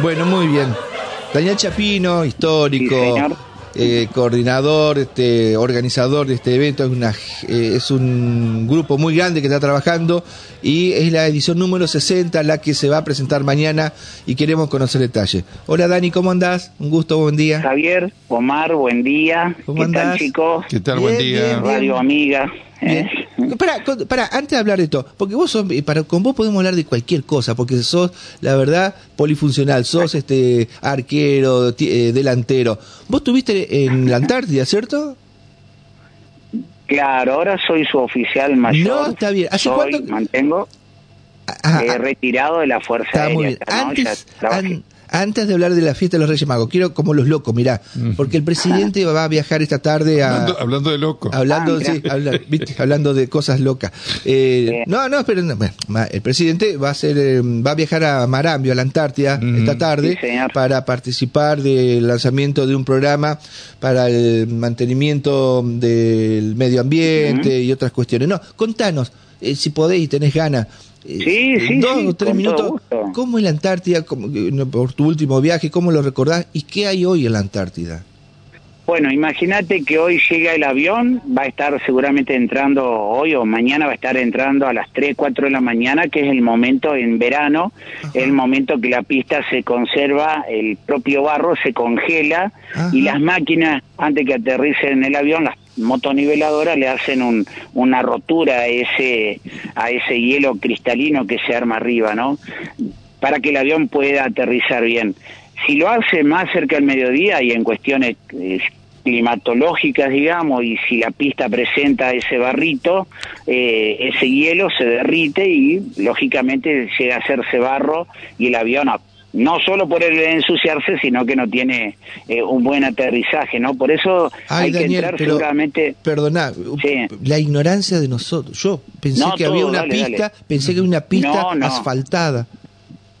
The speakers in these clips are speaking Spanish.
Bueno, muy bien. Daniel Chapino, histórico, eh, coordinador, este, organizador de este evento, es, una, eh, es un grupo muy grande que está trabajando y es la edición número 60 la que se va a presentar mañana y queremos conocer detalles. Hola Dani, ¿cómo andás? Un gusto, buen día. Javier, Omar, buen día. ¿Cómo ¿Qué tal chicos? ¿Qué tal? buen día. Radio amiga. ¿Eh? Para, para, antes de hablar de esto, porque vos sos, para, con vos podemos hablar de cualquier cosa, porque sos, la verdad, polifuncional, sos este arquero, eh, delantero. Vos estuviste en la Antártida, ¿cierto? Claro, ahora soy su oficial mayor. No, está bien. ¿Hace cuánto? Mantengo ah, ah, retirado de la Fuerza Aérea. Antes, antes de hablar de la fiesta de los Reyes Magos, quiero como los locos, mirá, porque el presidente va a viajar esta tarde a... Hablando, de locos. Hablando, ah, sí, hablando de cosas locas. Eh, no, no, pero el presidente va a ser, eh, va a viajar a Marambio, a la Antártida, esta tarde, para participar del lanzamiento de un programa para el mantenimiento del medio ambiente y otras cuestiones. No, contanos, eh, si podéis y tenés ganas, Sí, sí, dos o tres minutos. ¿Cómo es la Antártida por tu último viaje? ¿Cómo lo recordás? ¿Y qué hay hoy en la Antártida? Bueno, imagínate que hoy llega el avión, va a estar seguramente entrando hoy o mañana, va a estar entrando a las 3, 4 de la mañana, que es el momento en verano, el momento que la pista se conserva, el propio barro se congela y las máquinas, antes que aterricen en el avión, las motoniveladoras le hacen un, una rotura a ese, a ese hielo cristalino que se arma arriba, ¿no? Para que el avión pueda aterrizar bien. Si lo hace más cerca del mediodía y en cuestiones eh, climatológicas, digamos, y si la pista presenta ese barrito, eh, ese hielo se derrite y lógicamente llega a hacerse barro y el avión no solo por el ensuciarse, sino que no tiene eh, un buen aterrizaje, ¿no? Por eso hay que entrar seguramente... Perdona, la ignorancia de nosotros. Yo pensé que había una pista, pensé que había una pista asfaltada,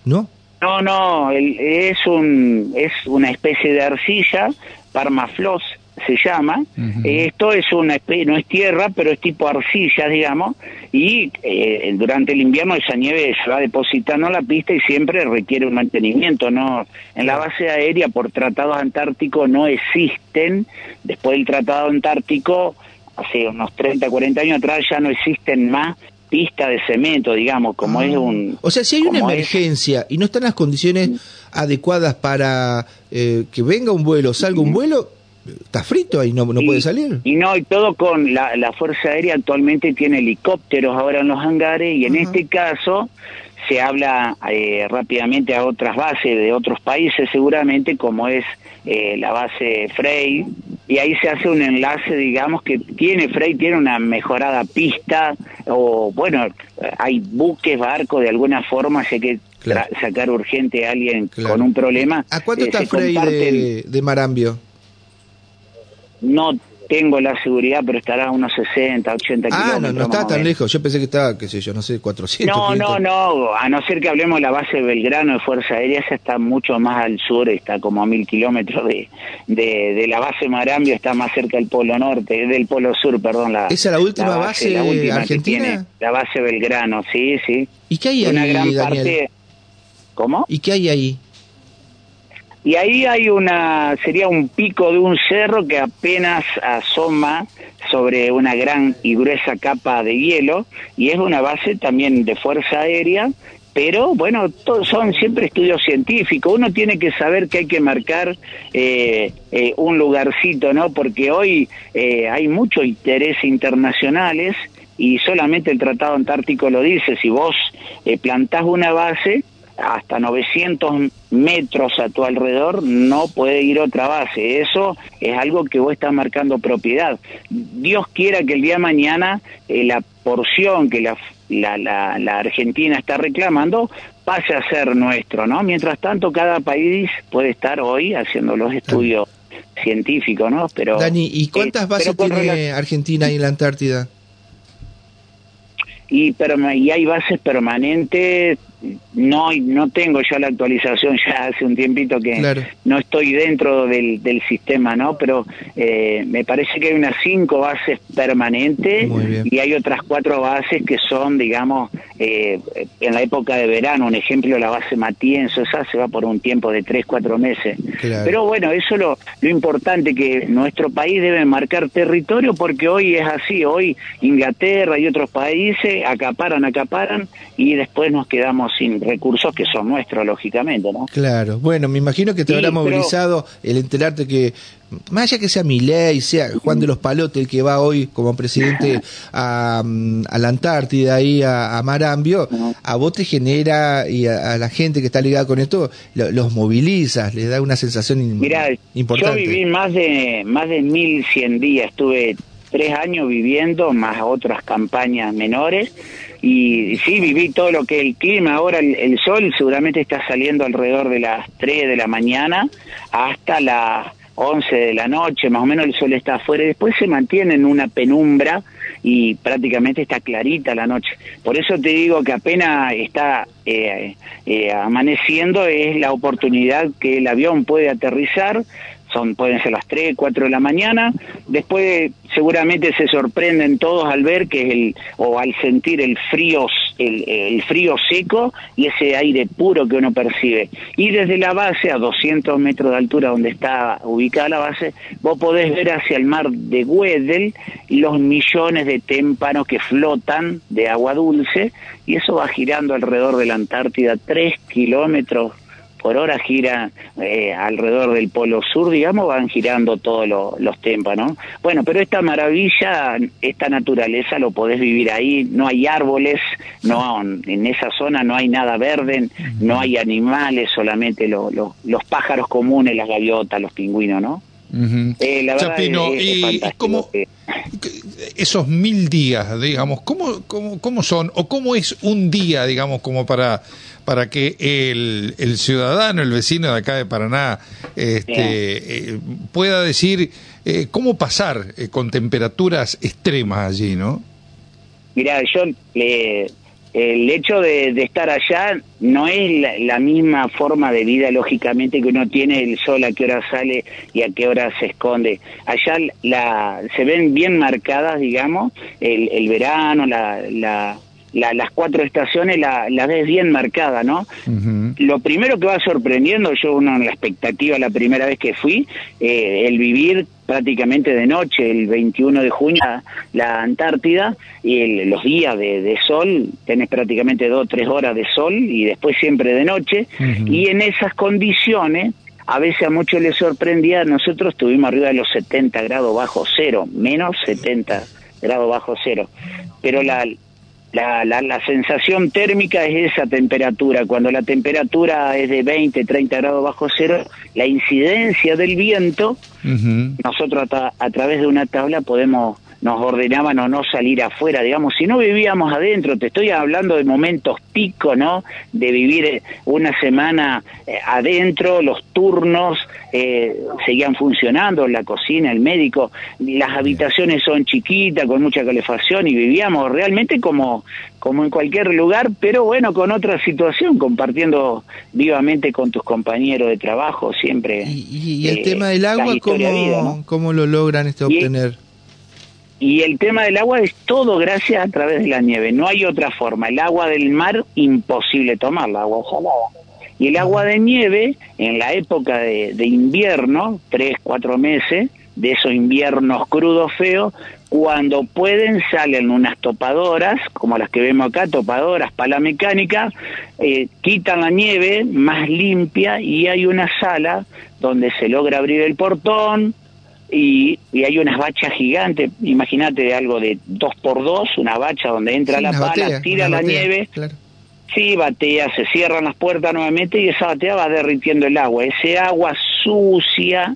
¿no? No, no, es, un, es una especie de arcilla, parmafloss se llama. Esto es una especie, no es tierra, pero es tipo arcilla, digamos, y eh, durante el invierno esa nieve se va depositando en la pista y siempre requiere un mantenimiento. no En la base aérea, por tratados antárticos, no existen, después del tratado antártico, hace unos 30, 40 años atrás, ya no existen más pista de cemento, digamos, como es ah. un... O sea, si hay una emergencia y no están las condiciones adecuadas para eh, que venga un vuelo, salga un vuelo, está frito ahí, no, no puede salir. Y no, y todo con la, la Fuerza Aérea actualmente tiene helicópteros ahora en los hangares y en este caso se habla eh, rápidamente a otras bases de otros países seguramente como es eh, la base Frey y ahí se hace un enlace digamos que tiene Frey tiene una mejorada pista o bueno hay buques barcos de alguna forma sé que sacar urgente a alguien con un problema ¿a cuánto está Frey de, de Marambio? No tengo la seguridad, pero estará a unos 60, 80 kilómetros. Ah, no, no está tan lejos. Yo pensé que estaba, qué sé yo, no sé, 400. No, no, no. A no ser que hablemos de la base de Belgrano de Fuerza Aérea, esa está mucho más al sur, está como a mil kilómetros de, de, la base Marambio, está más cerca del Polo Norte, del Polo Sur, perdón. La, ¿Esa es la última base, la última argentina? la base Belgrano, sí, sí. ¿Y qué hay ahí, Una gran parte. ¿Cómo? ¿Y qué hay ahí? Y ahí hay una, sería un pico de un cerro que apenas asoma sobre una gran y gruesa capa de hielo y es una base también de fuerza aérea, pero bueno, son siempre estudios científicos. Uno tiene que saber que hay que marcar eh, eh, un lugarcito, ¿no? Porque hoy eh, hay mucho interés internacionales y solamente el Tratado Antártico lo dice. Si vos plantás una base, hasta 900 metros a tu alrededor no puede ir otra base. Eso es algo que vos estás marcando propiedad. Dios quiera que el día de mañana eh, la porción que la, la, la, Argentina está reclamando pase a ser nuestro, ¿no? Mientras tanto, cada país puede estar hoy haciendo los estudios científicos, ¿no? Pero, Dani, ¿y cuántas eh, bases tiene Argentina en la Antártida? Y, y hay bases permanentes no no tengo ya la actualización ya hace un tiempito que no estoy dentro del, del sistema no pero eh, me parece que hay unas cinco bases permanentes y hay otras cuatro bases que son digamos eh, en la época de verano. Un ejemplo la base Matienzo esa se va por un tiempo de tres cuatro meses. Pero bueno eso lo lo importante que nuestro país debe marcar territorio porque hoy es así. Hoy Inglaterra y otros países acaparan acaparan y después nos quedamos sin recursos que son nuestros, lógicamente, ¿no? Claro, bueno, me imagino que te habrá movilizado el enterarte que, más allá que sea ley sea Juan de los Palotes el que va hoy como presidente a, mm, a la Antártida, ahí a, Marambio, a vos te genera y a, la gente que está ligada con esto, los movilizas, les da una sensación Mirá, importante. Yo viví más de, más de 1100 días, estuve tres años viviendo, más otras campañas menores, y sí, viví todo lo que el clima, ahora el, sol seguramente está saliendo alrededor de las 3 de la mañana hasta las 11 de la noche, más o menos el sol está afuera, y después se mantiene en una penumbra y prácticamente está clarita la noche. Por eso te digo que apenas está eh, eh, amaneciendo es la oportunidad que el avión puede aterrizar, son pueden ser las 3, 4 de la mañana, después seguramente se sorprenden todos al ver que es el o al sentir el frío el, frío seco y ese aire puro que uno percibe. Y desde la base, a 200 metros de altura donde está ubicada la base, vos podés ver hacia el mar de Weddell los millones de témpanos que flotan de agua dulce y eso va girando alrededor de la Antártida 3 kilómetros por hora gira eh, alrededor del polo sur, digamos, van girando todos los témpanos. Bueno, pero esta maravilla, esta naturaleza lo podés vivir ahí, no hay árboles, no en esa zona no hay nada verde, no hay animales, solamente los pájaros comunes, las gaviotas, los pingüinos, ¿no? eh, la Chapino, y, cómo, esos mil días, digamos, ¿cómo, cómo, cómo son o cómo es un día, digamos, como para para que el, el ciudadano, el vecino de acá de Paraná, este, eh, pueda decir eh, cómo pasar eh, con temperaturas extremas allí, ¿no? Mira, yo el hecho de, estar allá no es la, misma forma de vida, lógicamente, que uno tiene el sol a qué hora sale y a qué hora se esconde. Allá la, se ven bien marcadas, digamos, el, el verano, la, la las cuatro estaciones la, la ves bien marcada, ¿no? Lo primero que va sorprendiendo, yo uno en la expectativa la primera vez que fui, eh, el vivir prácticamente de noche, el 21 de junio, la Antártida, y los días de, sol, tenés prácticamente dos o tres horas de sol y después siempre de noche, y en esas condiciones, a veces a muchos les sorprendía, nosotros estuvimos arriba de los 70 grados bajo cero, menos 70 grados bajo cero, pero la, la, la, la, sensación térmica es esa temperatura. Cuando la temperatura es de 20, 30 grados bajo cero, la incidencia del viento, nosotros a, través de una tabla podemos nos ordenaban o no salir afuera, digamos, si no vivíamos adentro, te estoy hablando de momentos pico, ¿no? De vivir eh, una semana eh, adentro, los turnos eh, seguían funcionando, la cocina, el médico, las habitaciones son chiquitas, con mucha calefacción y vivíamos realmente como, como en cualquier lugar, pero bueno, con otra situación, compartiendo vivamente con tus compañeros de trabajo siempre. ¿Y, el tema del agua, ¿cómo, ¿cómo lo logran este obtener? Y el tema del agua es todo gracias a través de la nieve, no hay otra forma. El agua del mar, imposible tomarla, agua salada. Y el agua de nieve, en la época de, invierno, tres, cuatro meses, de esos inviernos crudos feos, cuando pueden salen unas topadoras, como las que vemos acá, topadoras, pala mecánica, eh, quitan la nieve más limpia y hay una sala donde se logra abrir el portón, y, hay unas bachas gigantes, imagínate de algo de dos por dos, una bacha donde entra la pala, tira la nieve, sí, batea, se cierran las puertas nuevamente y esa batea va derritiendo el agua. Ese agua sucia,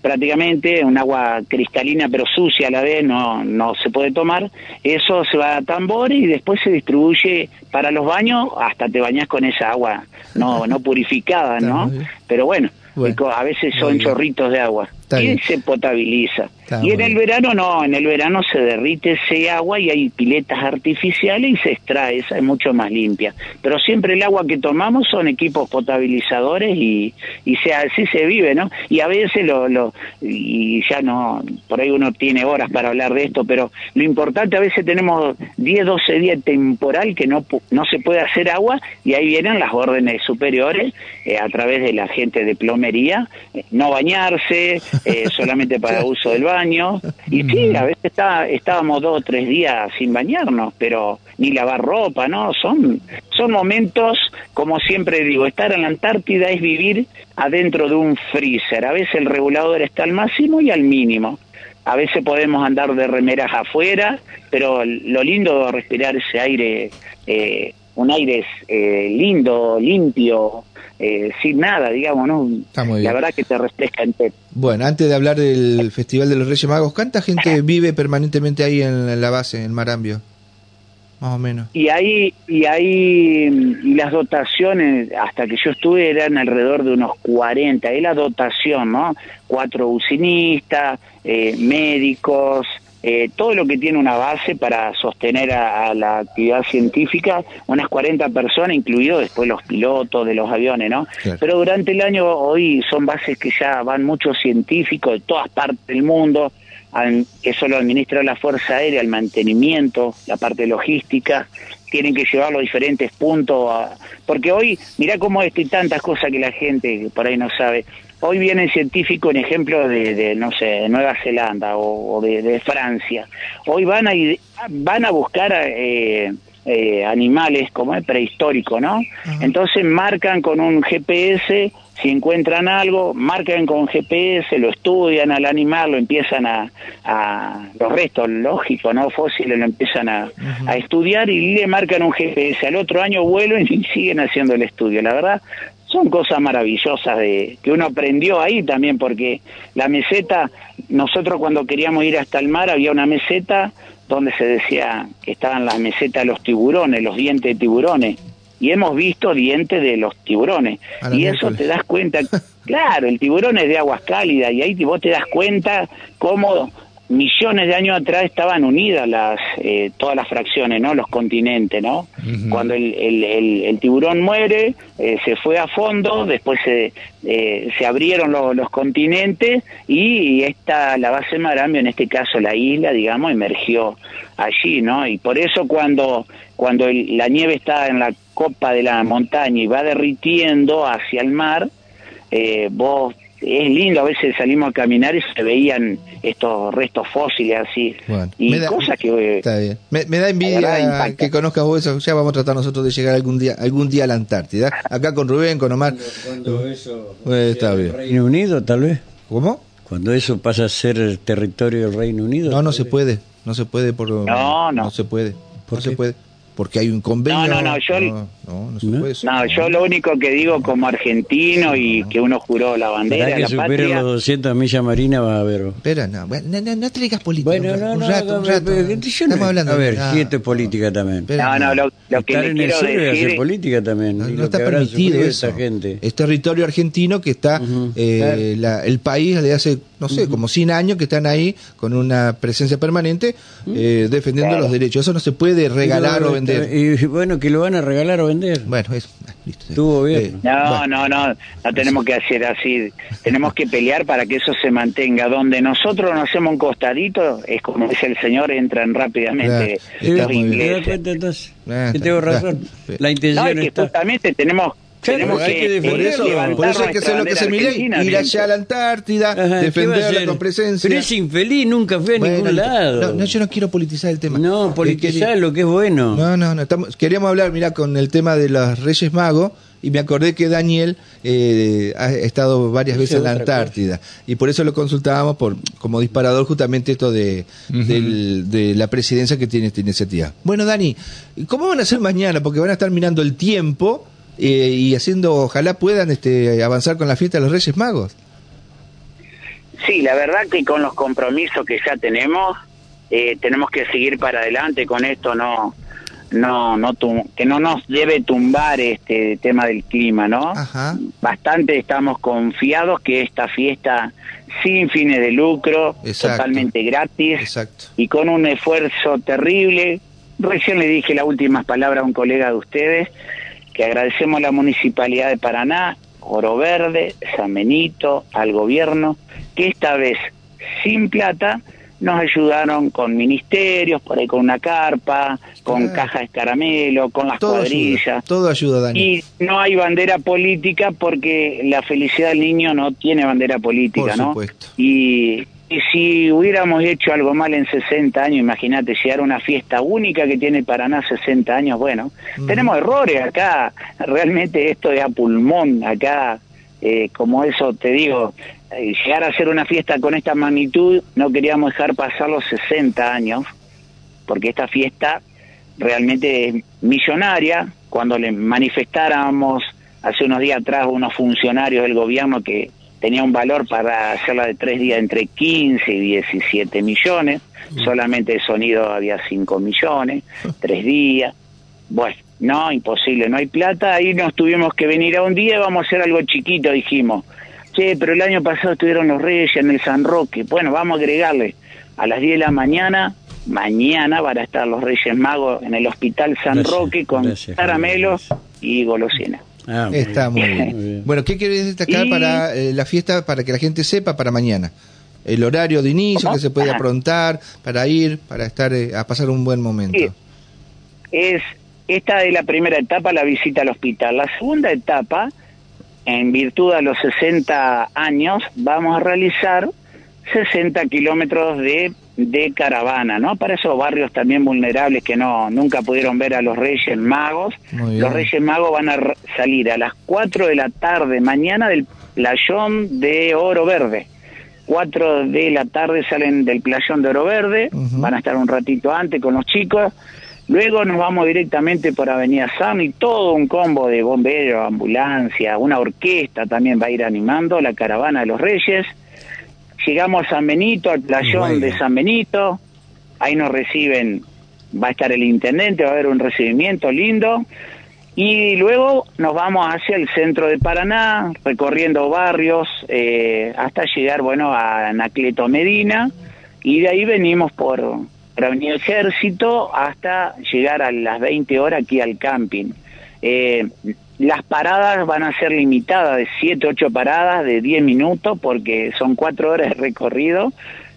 prácticamente un agua cristalina pero sucia a la vez, no, no se puede tomar, eso se va a tambores y después se distribuye para los baños, hasta te bañas con esa agua no, no purificada, ¿no? Pero bueno a veces son chorritos de agua y se potabiliza. Y en el verano no, en el verano se derrite ese agua y hay piletas artificiales y se extrae, esa es mucho más limpia. Pero siempre el agua que tomamos son equipos potabilizadores y, y se, así se vive, ¿no? Y a veces lo, lo, y ya no, por ahí uno tiene horas para hablar de esto, pero lo importante a veces tenemos 10, 12 días temporal que no, no se puede hacer agua y ahí vienen las órdenes superiores eh, a través de la gente de plomería, eh, no bañarse, eh, solamente para uso del baño. Y sí, a veces está, estábamos dos o tres días sin bañarnos, pero ni lavar ropa, ¿no? Son, son momentos, como siempre digo, estar en la Antártida es vivir adentro de un freezer. A veces el regulador está al máximo y al mínimo. A veces podemos andar de remeras afuera, pero lo lindo de respirar ese aire, eh, un aire eh, lindo, limpio, eh, sin nada, digamos, ¿no? La verdad que te refresca entero. Bueno, antes de hablar del Festival de los Reyes Magos, ¿cuánta gente vive permanentemente ahí en la base, en Marambio? más o menos. Y ahí, y ahí y las dotaciones, hasta que yo estuve, eran alrededor de unos 40. Es la dotación, ¿no? Cuatro usinistas, eh, médicos, eh, todo lo que tiene una base para sostener a, la actividad científica, unas 40 personas, incluidos después los pilotos de los aviones, ¿no? Pero durante el año hoy son bases que ya van muchos científicos de todas partes del mundo, eso lo administra la Fuerza Aérea, el mantenimiento, la parte logística, tienen que llevarlo a diferentes puntos, porque hoy, mira cómo hay tantas cosas que la gente por ahí no sabe. Hoy vienen científicos en ejemplo de, no sé, Nueva Zelanda o, de, Francia. Hoy van a, van a buscar eh, eh, animales como es prehistórico, ¿no? Entonces marcan con un GPS si encuentran algo, marcan con GPS, lo estudian al animal, lo empiezan a, a los restos lógicos, no fósiles, lo empiezan a, a, estudiar y le marcan un GPS. Al otro año vuelven y siguen haciendo el estudio. La verdad, son cosas maravillosas de que uno aprendió ahí también, porque la meseta, nosotros cuando queríamos ir hasta el mar había una meseta donde se decía que estaban las mesetas de los tiburones, los dientes de tiburones y hemos visto dientes de los tiburones. Y eso te das cuenta, claro, el tiburón es de aguas cálidas y ahí vos te das cuenta cómo millones de años atrás estaban unidas las eh, todas las fracciones, ¿no? Los continentes, ¿no? Cuando el, el, el, tiburón muere, eh, se fue a fondo, después se, eh, se abrieron los continentes y esta, la base Marambio, en este caso la isla, digamos, emergió allí, ¿no? Y por eso cuando, cuando la nieve está en la copa de la montaña y va derritiendo hacia el mar, eh, vos es lindo, a veces salimos a caminar y se veían estos restos fósiles así. y cosas que... Está bien. Me, da envidia que conozcas vos eso, ya vamos a tratar nosotros de llegar algún día algún día a la Antártida. Acá con Rubén, con Omar. Cuando eso... está bien. Reino Unido, tal vez. ¿Cómo? Cuando eso pasa a ser territorio del Reino Unido. No, no se puede. No se puede por... No, no. No se puede. ¿Por no se puede porque hay un convenio. No, no, no, yo, no, no, no, yo lo único que digo como argentino y que uno juró la bandera. que la supere los 200 millas marinas va a haber. Espera, no, no, no, te digas política. Bueno, no, no, rato, un rato. Estamos hablando. A ver, si esto es política también. no, no, lo, lo que Estar en el sur es hacer política también. No, está permitido eso. Gente. Es territorio argentino que está, eh, la, el país le hace, no sé, como 100 años que están ahí con una presencia permanente eh, defendiendo los derechos. Eso no se puede regalar o vender. Y bueno, que lo van a regalar o vender. Bueno, eso. Ah, listo. Estuvo bien. Eh, no, no, no, no tenemos que hacer así. Tenemos que pelear para que eso se mantenga. Donde nosotros nos hacemos un costadito, es como dice el señor, entran rápidamente los ingleses. ¿Te das entonces? tengo razón. La intención no, es que justamente tenemos tenemos que, por eso, por eso hay que hacer lo que se mire, ir allá a la Antártida, defenderla con presencia. Pero es infeliz, nunca fue a ningún lado. No, yo no quiero politizar el tema. No, politizar lo que es bueno. No, no, no. Estamos, queríamos hablar, mira, con el tema de los Reyes Magos y me acordé que Daniel eh, ha estado varias veces en la Antártida y por eso lo consultábamos por como disparador justamente esto de, de la presidencia que tiene esta iniciativa. Bueno, Dani, ¿cómo van a hacer mañana? Porque van a estar mirando el tiempo eh, y haciendo, ojalá puedan este, avanzar con la fiesta de los Reyes Magos. Sí, la verdad que con los compromisos que ya tenemos, eh, tenemos que seguir para adelante con esto, no no, no que no nos debe tumbar este tema del clima, ¿no? Bastante estamos confiados que esta fiesta sin fines de lucro, totalmente gratis y con un esfuerzo terrible. Recién le dije las últimas palabras a un colega de ustedes que agradecemos a la Municipalidad de Paraná, Oro Verde, San Benito, al gobierno, que esta vez sin plata nos ayudaron con ministerios, por ahí con una carpa, con cajas de caramelo, con las cuadrillas. todo ayuda, Dani. Y no hay bandera política porque la felicidad del niño no tiene bandera política, por ¿no? Supuesto. Y, si hubiéramos hecho algo mal en 60 años, imagínate, llegar a una fiesta única que tiene Paraná 60 años, bueno, tenemos errores acá, realmente esto es a pulmón, acá, eh, como eso te digo, eh, llegar a hacer una fiesta con esta magnitud, no queríamos dejar pasar los 60 años, porque esta fiesta realmente es millonaria. Cuando le manifestáramos hace unos días atrás unos funcionarios del gobierno que tenía un valor para hacerla de tres días entre 15 y 17 millones, solamente de sonido había 5 millones, tres días. Bueno, no, imposible, no hay plata, ahí nos tuvimos que venir a un día y vamos a hacer algo chiquito, dijimos Che, pero el año pasado estuvieron los Reyes en el San Roque. Bueno, vamos a agregarle a las 10 de la mañana, mañana van a estar los Reyes Magos en el Hospital San Roque con caramelos y golosinas. Ah, Está muy bien. Bueno, ¿qué quieres destacar para eh, la fiesta, para que la gente sepa para mañana? El horario de inicio, que se puede aprontar para ir, para estar eh, a pasar un buen momento. Es esta es la primera etapa, la visita al hospital. La segunda etapa en virtud de los 60 años, vamos a realizar 60 kilómetros de, de caravana, ¿no? Para esos barrios también vulnerables que no nunca pudieron ver a los Reyes Magos. Los Reyes Magos van a salir a las 4 de la tarde mañana del playón de Oro Verde. 4 de la tarde salen del playón de Oro Verde, van a estar un ratito antes con los chicos Luego nos vamos directamente por Avenida San y todo un combo de bomberos, ambulancia, una orquesta también va a ir animando la caravana de los Reyes. Llegamos a San Benito, al playón de San Benito, ahí nos reciben, va a estar el intendente, va a haber un recibimiento lindo. Y luego nos vamos hacia el centro de Paraná, recorriendo barrios eh, hasta llegar, bueno, a Anacleto Medina. Y de ahí venimos por, venir ejército hasta llegar a las 20 horas aquí al camping. Eh, las paradas van a ser limitadas de 7, 8 paradas de 10 minutos porque son 4 horas de recorrido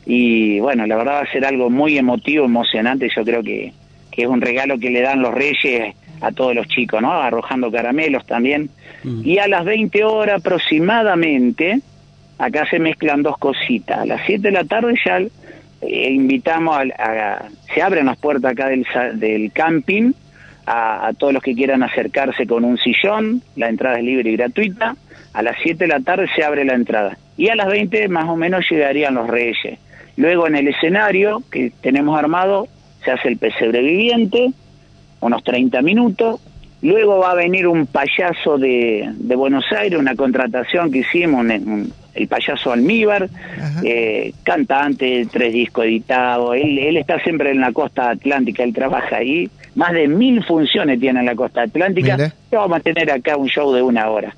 y bueno, la verdad va a ser algo muy emotivo, emocionante, yo creo que, que es un regalo que le dan los reyes a todos los chicos, ¿no? Arrojando caramelos también. Mm. Y a las 20 horas aproximadamente, acá se mezclan dos cositas. A las 7 de la tarde ya eh, invitamos a, se abren las puertas acá del, del camping a, todos los que quieran acercarse con un sillón, la entrada es libre y gratuita, a las 7 de la tarde se abre la entrada. Y a las 20 más o menos llegarían los reyes. Luego en el escenario que tenemos armado se hace el pesebre viviente, unos 30 minutos, luego va a venir un payaso de, de Buenos Aires, una contratación que hicimos, un, el payaso Almíbar, eh, cantante, tres discos editados, él, él está siempre en la costa atlántica, él trabaja ahí, más de mil funciones tiene en la costa atlántica, vamos a tener acá un show de una hora.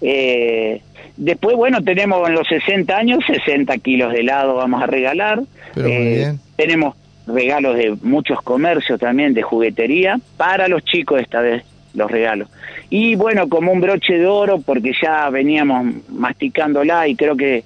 Eh, después, bueno, tenemos en los 60 años 60 kilos de helado vamos a regalar, eh, tenemos regalos de muchos comercios también, de juguetería, para los chicos esta vez los regalos. Y bueno, como un broche de oro, porque ya veníamos masticándola y creo que,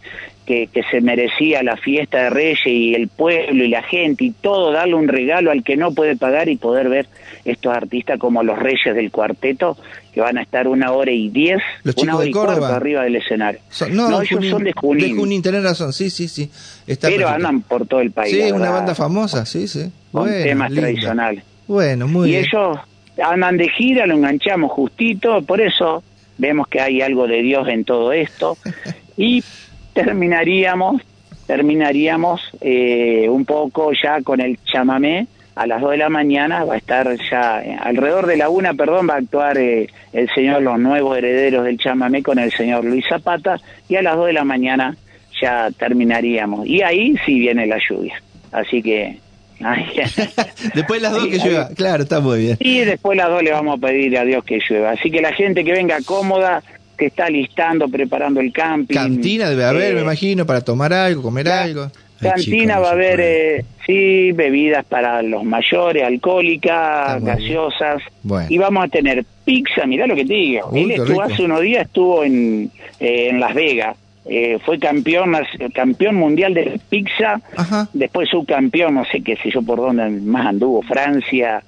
que, se merecía la fiesta de Reyes y el pueblo y la gente y todo, darle un regalo al que no puede pagar y poder ver estos artistas como los Reyes del Cuarteto, que van a estar una hora y diez, los una hora y Córdoba. arriba del escenario. no, ellos son de Junín. De Junín, tenés razón, sí, sí, sí. Pero andan por todo el país. Sí, una banda famosa, sí, sí. Con temas tradicionales. Bueno, muy bien. Y ellos andan de gira, lo enganchamos justito, por eso vemos que hay algo de Dios en todo esto. Y terminaríamos, terminaríamos eh, un poco ya con el chamamé. A las 2 de la mañana va a estar ya, eh, alrededor de la una, perdón, va a actuar eh, el señor, los nuevos herederos del chamamé con el señor Luis Zapata. Y a las 2 de la mañana ya terminaríamos. Y ahí sí viene la lluvia. Así que después las dos que llueva, claro, está muy bien. Y después las dos le vamos a pedir a Dios que llueva. Así que la gente que venga cómoda, que está listando, preparando el camping. Cantina debe haber, me eh, imagino, para tomar algo, comer algo. Cantina va a haber, eh, sí, bebidas para los mayores, alcohólicas, gaseosas. Y vamos a tener pizza, mirá lo que te digo. Él estuvo hace unos días, estuvo en, eh, en Las Vegas. Eh, fue campeón campeón mundial de pizza, después subcampeón, no sé qué sé yo por dónde más anduvo, Francia.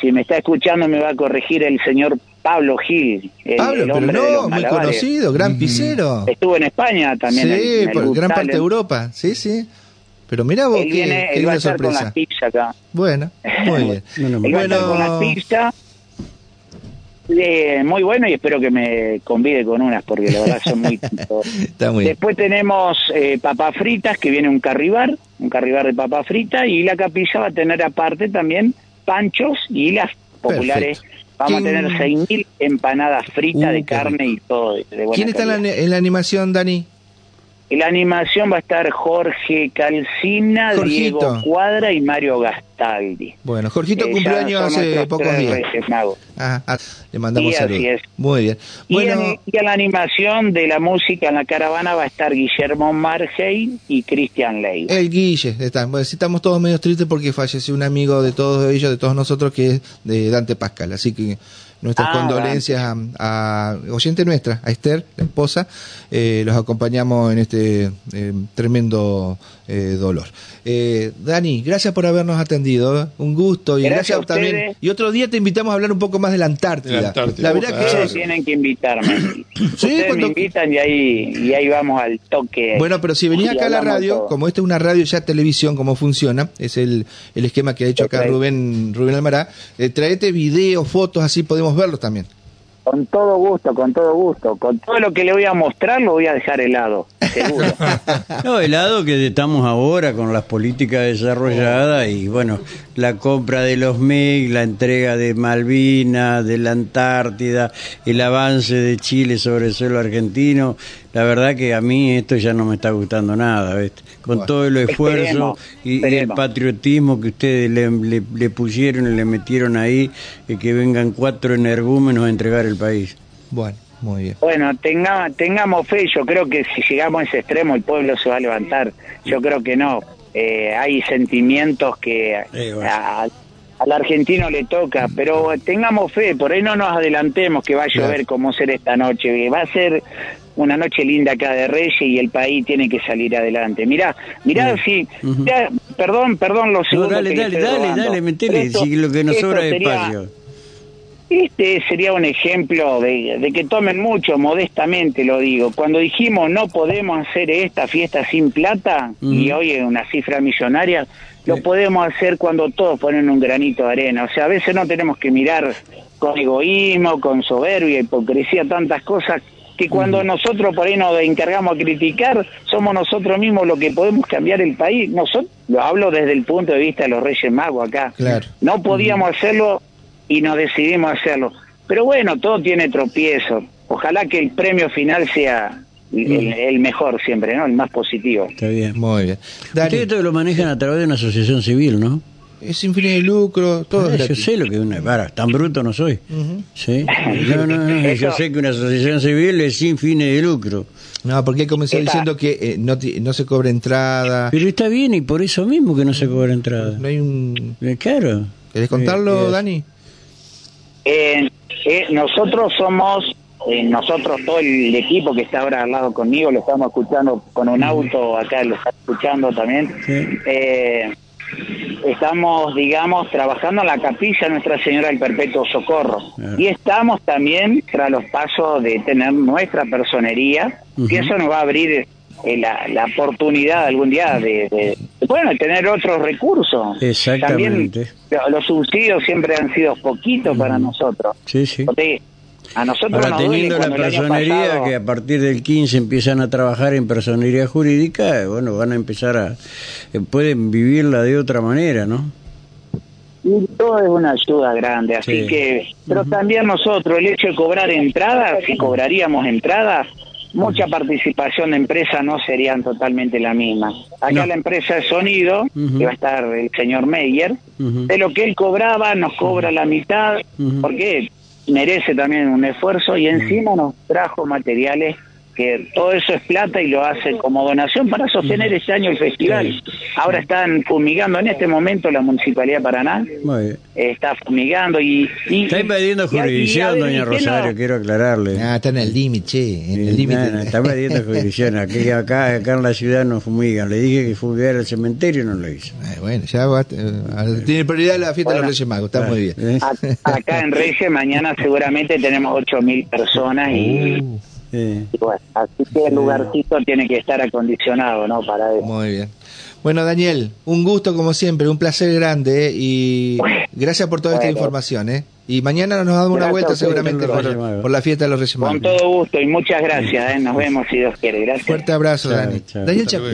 Si me está escuchando me va a corregir el señor Pablo Gil, el, Pablo, hombre pero no, muy conocido, gran pisero. Estuvo en España también. Sí, por gran parte de Europa, sí, sí. Pero mira vos él viene, él va a estar con las pizzas acá. Bueno, muy bien. él va a estar con las pizzas eh, muy bueno y espero que me convide con unas porque la verdad son muy... Está muy Después tenemos eh, papas fritas, que viene un carribar, un carribar de papas fritas y la capilla va a tener aparte también panchos y las populares. Vamos a tener 6.000 empanadas fritas de uh, carne y todo. ¿Quién está en la animación, Dani? la animación va a estar Jorge Calcina, Diego Cuadra y Mario Gastaldi. Bueno, Jorgito eh, cumpleaños hace pocos días. Le mandamos saludos. Muy bien. Bueno, y, a la animación de la música en la caravana va a estar Guillermo Margey y Cristian Ley. El Guille, está. Bueno, estamos todos medio tristes porque falleció un amigo de todos ellos, de todos nosotros, que es de Dante Pascal. Así que nuestras ah, condolencias a, oyente nuestra, a Esther, la esposa, eh, los acompañamos en este eh, tremendo eh, dolor. Dani, gracias por habernos atendido, un gusto y gracias, también. Y otro día te invitamos a hablar un poco más de la Antártida. La, verdad que tienen que invitarme. ¿Sí? me invitan y ahí, y ahí vamos al toque. Bueno, pero si venía acá a la radio, como esta es una radio ya televisión, cómo funciona, es el, el esquema que ha hecho acá Rubén, Rubén Almará, traete videos, fotos, así podemos verlos también. Con todo gusto, con todo gusto. Con todo lo que le voy a mostrar lo voy a dejar helado, seguro. no, helado que estamos ahora con las políticas desarrolladas y bueno, la compra de los MIG, la entrega de Malvinas, de la Antártida, el avance de Chile sobre el suelo argentino. La verdad que a mí esto ya no me está gustando nada, con todo el esfuerzo y, el patriotismo que ustedes le, pusieron y le metieron ahí, y que vengan cuatro energúmenos a entregar el país. Bueno. Muy bien. Bueno, tenga, tengamos fe, yo creo que si llegamos a ese extremo el pueblo se va a levantar. Yo creo que no. Eh, hay sentimientos que al argentino le toca, pero tengamos fe, por ahí no nos adelantemos que va a llover como ser esta noche. Va a ser una noche linda acá de Reyes y el país tiene que salir adelante. Mirá, mirá, sí, perdón, perdón, los segundos. dale, dale, dale, dale, metele, si lo que nos sobra de espacio. Este sería un ejemplo de, que tomen mucho, modestamente lo digo. Cuando dijimos no podemos hacer esta fiesta sin plata, y hoy es una cifra millonaria, lo podemos hacer cuando todos ponen un granito de arena. O sea, a veces no tenemos que mirar con egoísmo, con soberbia, hipocresía, tantas cosas que cuando nosotros por ahí nos encargamos a criticar, somos nosotros mismos los que podemos cambiar el país. Nosotros, lo hablo desde el punto de vista de los Reyes Magos acá. No podíamos hacerlo y nos decidimos hacerlo. Pero bueno, todo tiene tropiezo. Ojalá que el premio final sea el, mejor siempre, ¿no? El más positivo. Está bien, muy bien. Ustedes todo lo manejan a través de una asociación civil, ¿no? es sin fines de lucro, todo. Ah, yo sé lo que es una. Para, tan bruto no soy. ¿Sí? No, no, no, yo sé que una asociación civil es sin fines de lucro. No, porque comenzó diciendo que eh, no, no se cobra entrada. Pero está bien, y por eso mismo que no se cobra entrada. No hay un. Eh, claro. ¿Querés contarlo, eh, Dani? Nosotros somos. nosotros, todo el equipo que está ahora al lado conmigo, lo estamos escuchando con un auto, acá lo está escuchando también. Sí estamos, digamos, trabajando en la capilla Nuestra Señora del Perpetuo Socorro. Y estamos también tras los pasos de tener nuestra personería, y eso nos va a abrir eh, la, la, oportunidad algún día de, bueno, tener otros recursos. Exactamente. También los subsidios siempre han sido poquitos para nosotros. Sí, sí. A nosotros Ahora, teniendo la personería que a partir del 15 empiezan a trabajar en personería jurídica, bueno, van a empezar a... Eh, pueden vivirla de otra manera, ¿no? Y todo es una ayuda grande, así que... Pero también nosotros, el hecho de cobrar entradas, si cobraríamos entradas, mucha participación de empresa no serían totalmente la misma. Acá la empresa de sonido, que va a estar el señor Meyer, de lo que él cobraba nos cobra la mitad, porque merece también un esfuerzo y encima nos trajo materiales que todo eso es plata y lo hace como donación para sostener este año el festival. Ahora están fumigando en este momento la Municipalidad de Paraná. Está fumigando y... está invadiendo jurisdicción, doña Rosario, quiero aclararle. Ah, está en el límite, en el límite. está invadiendo jurisdicción. Aquí, acá, acá en la ciudad no fumigan. Le dije que fumigar el cementerio y no lo hizo. bueno, ya va, eh, tiene prioridad la fiesta de los Reyes Magos, está muy bien. Acá en Reyes mañana seguramente tenemos 8.000 personas y... Uh así que el lugarcito tiene que estar acondicionado, ¿no? Para eso. Muy bien. Bueno, Daniel, un gusto como siempre, un placer grande ¿eh? y gracias por toda esta información. ¿eh? Y mañana nos damos una vuelta seguramente por, la fiesta de los Reyes Con todo gusto y muchas gracias. ¿eh? Nos vemos si Dios quiere. Gracias. Fuerte abrazo, Daniel. Daniel Chapino.